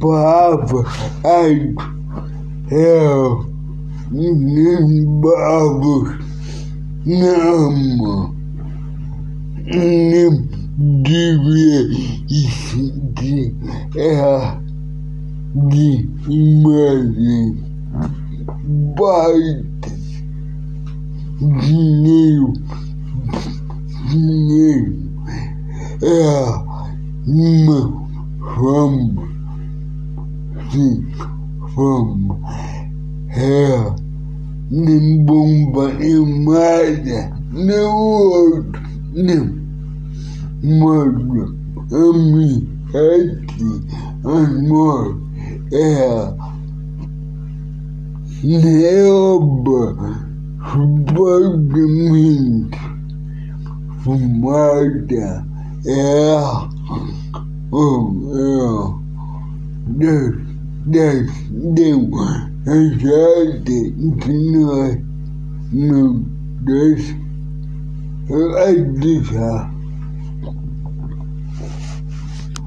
Papa, ai, eu, nem babos, não, nem devia isso que é de imagem, baites, dinheiro, dinheiro, é uma fama, sim, fama, é nem bomba, nem nada, nem outro, nem manda a mim aqui, amor, é oh, é, Deus, Deus, Deus, ajude que nós não deixa, vai deixar.